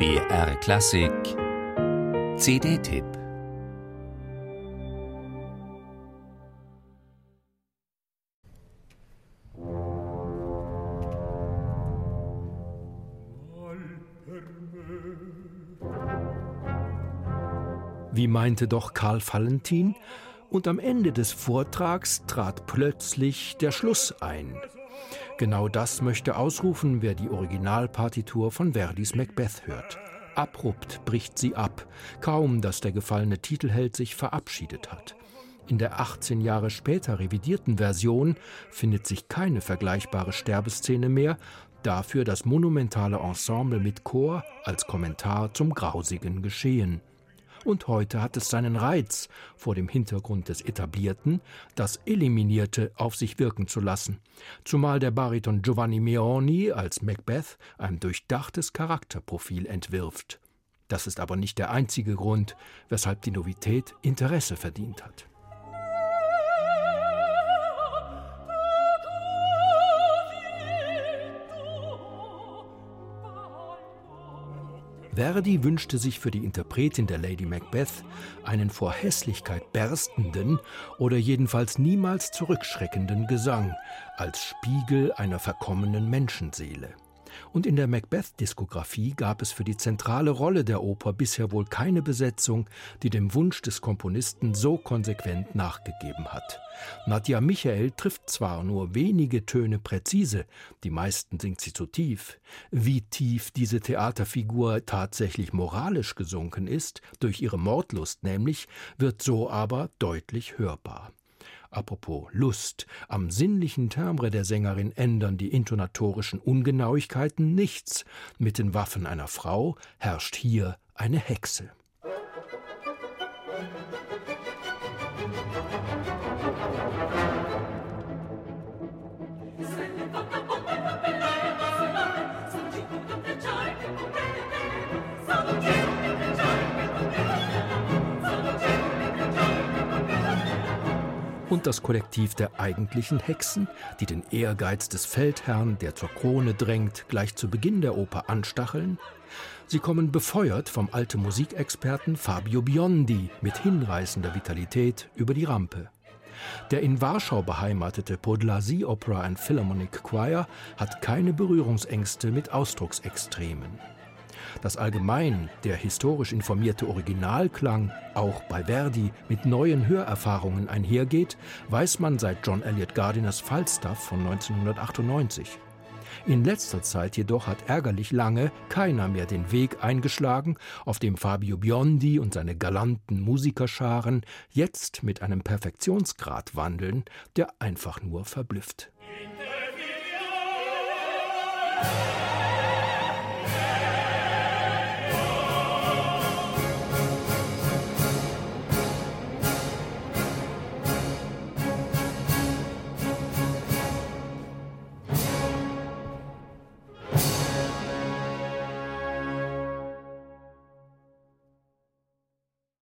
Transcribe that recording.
BR Klassik CD-Tipp Wie meinte doch Karl Valentin? Und am Ende des Vortrags trat plötzlich der Schluss ein. Genau das möchte ausrufen, wer die Originalpartitur von Verdis Macbeth hört. Abrupt bricht sie ab, kaum dass der gefallene Titelheld sich verabschiedet hat. In der 18 Jahre später revidierten Version findet sich keine vergleichbare Sterbeszene mehr, dafür das monumentale Ensemble mit Chor als Kommentar zum grausigen Geschehen. Und heute hat es seinen Reiz, vor dem Hintergrund des Etablierten das Eliminierte auf sich wirken zu lassen, zumal der Bariton Giovanni Meoni als Macbeth ein durchdachtes Charakterprofil entwirft. Das ist aber nicht der einzige Grund, weshalb die Novität Interesse verdient hat. Verdi wünschte sich für die Interpretin der Lady Macbeth einen vor Hässlichkeit berstenden oder jedenfalls niemals zurückschreckenden Gesang als Spiegel einer verkommenen Menschenseele. Und in der Macbeth-Diskografie gab es für die zentrale Rolle der Oper bisher wohl keine Besetzung, die dem Wunsch des Komponisten so konsequent nachgegeben hat. Nadja Michael trifft zwar nur wenige Töne präzise, die meisten singt sie zu tief. Wie tief diese Theaterfigur tatsächlich moralisch gesunken ist, durch ihre Mordlust nämlich, wird so aber deutlich hörbar. Apropos Lust, am sinnlichen Timbre der Sängerin ändern die intonatorischen Ungenauigkeiten nichts. Mit den Waffen einer Frau herrscht hier eine Hexe. Und das Kollektiv der eigentlichen Hexen, die den Ehrgeiz des Feldherrn, der zur Krone drängt, gleich zu Beginn der Oper anstacheln. Sie kommen befeuert vom alten Musikexperten Fabio Biondi mit hinreißender Vitalität über die Rampe. Der in Warschau beheimatete Podlasie Opera and Philharmonic Choir hat keine Berührungsängste mit Ausdrucksextremen. Dass allgemein der historisch informierte Originalklang auch bei Verdi mit neuen Hörerfahrungen einhergeht, weiß man seit John Elliott Gardiners Falstaff von 1998. In letzter Zeit jedoch hat ärgerlich lange keiner mehr den Weg eingeschlagen, auf dem Fabio Biondi und seine galanten Musikerscharen jetzt mit einem Perfektionsgrad wandeln, der einfach nur verblüfft. Interview.